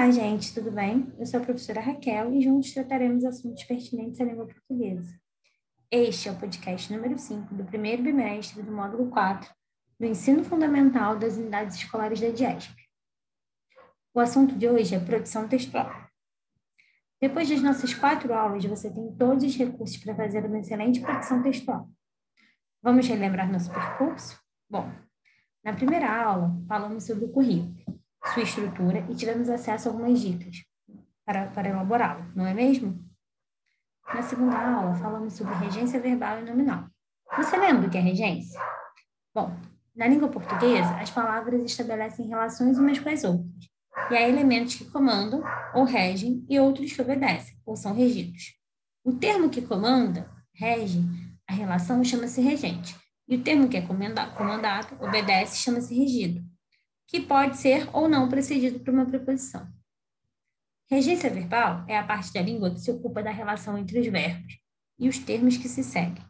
Olá, gente, tudo bem? Eu sou a professora Raquel e juntos trataremos assuntos pertinentes à língua portuguesa. Este é o podcast número 5 do primeiro bimestre do módulo 4 do Ensino Fundamental das Unidades Escolares da DIESP. O assunto de hoje é produção textual. Depois das nossas quatro aulas, você tem todos os recursos para fazer uma excelente produção textual. Vamos relembrar nosso percurso? Bom, na primeira aula, falamos sobre o currículo sua estrutura e tivemos acesso a algumas dicas para, para elaborá-lo, não é mesmo? Na segunda aula, falamos sobre regência verbal e nominal. Você lembra o que é regência? Bom, na língua portuguesa, as palavras estabelecem relações umas com as outras, e há elementos que comandam ou regem e outros que obedecem ou são regidos. O termo que comanda, rege, a relação chama-se regente, e o termo que é comandado, obedece, chama-se regido que pode ser ou não precedido por uma preposição. Regência verbal é a parte da língua que se ocupa da relação entre os verbos e os termos que se seguem.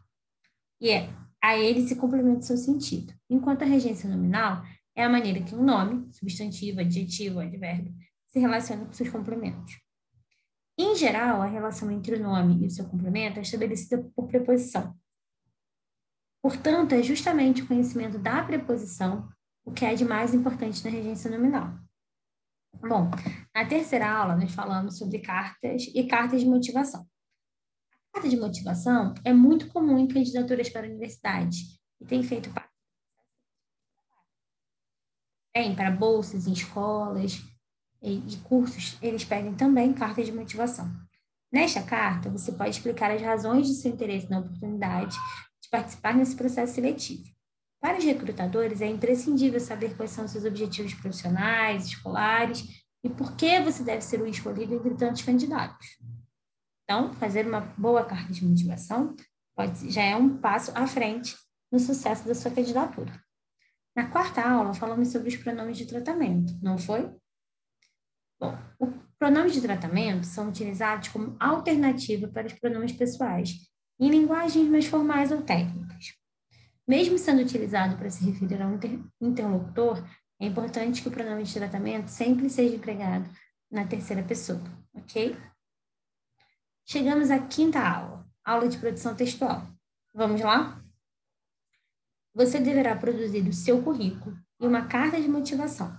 E é, a eles se complementa seu sentido, enquanto a regência nominal é a maneira que um nome, substantivo, adjetivo, advérbio, se relaciona com seus complementos. Em geral, a relação entre o nome e o seu complemento é estabelecida por preposição. Portanto, é justamente o conhecimento da preposição o que é de mais importante na regência nominal. Bom, na terceira aula nós falamos sobre cartas e cartas de motivação. A carta de motivação é muito comum em candidaturas para a universidade e tem feito parte Bem, para bolsas em escolas e cursos, eles pedem também cartas de motivação. Nesta carta, você pode explicar as razões de seu interesse na oportunidade de participar nesse processo seletivo. Para os recrutadores, é imprescindível saber quais são seus objetivos profissionais, escolares e por que você deve ser o escolhido entre tantos candidatos. Então, fazer uma boa carta de motivação pode, já é um passo à frente no sucesso da sua candidatura. Na quarta aula, falamos sobre os pronomes de tratamento, não foi? Bom, os pronomes de tratamento são utilizados como alternativa para os pronomes pessoais, em linguagens mais formais ou técnicas. Mesmo sendo utilizado para se referir a um interlocutor, é importante que o pronome de tratamento sempre seja empregado na terceira pessoa, ok? Chegamos à quinta aula, aula de produção textual. Vamos lá? Você deverá produzir o seu currículo e uma carta de motivação.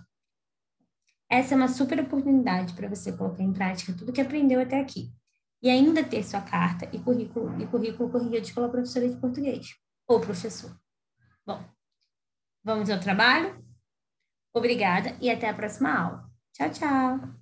Essa é uma super oportunidade para você colocar em prática tudo que aprendeu até aqui e ainda ter sua carta e currículo e currículo corrigidos pela professora de português ou professor. Bom, vamos ao trabalho? Obrigada e até a próxima aula. Tchau, tchau!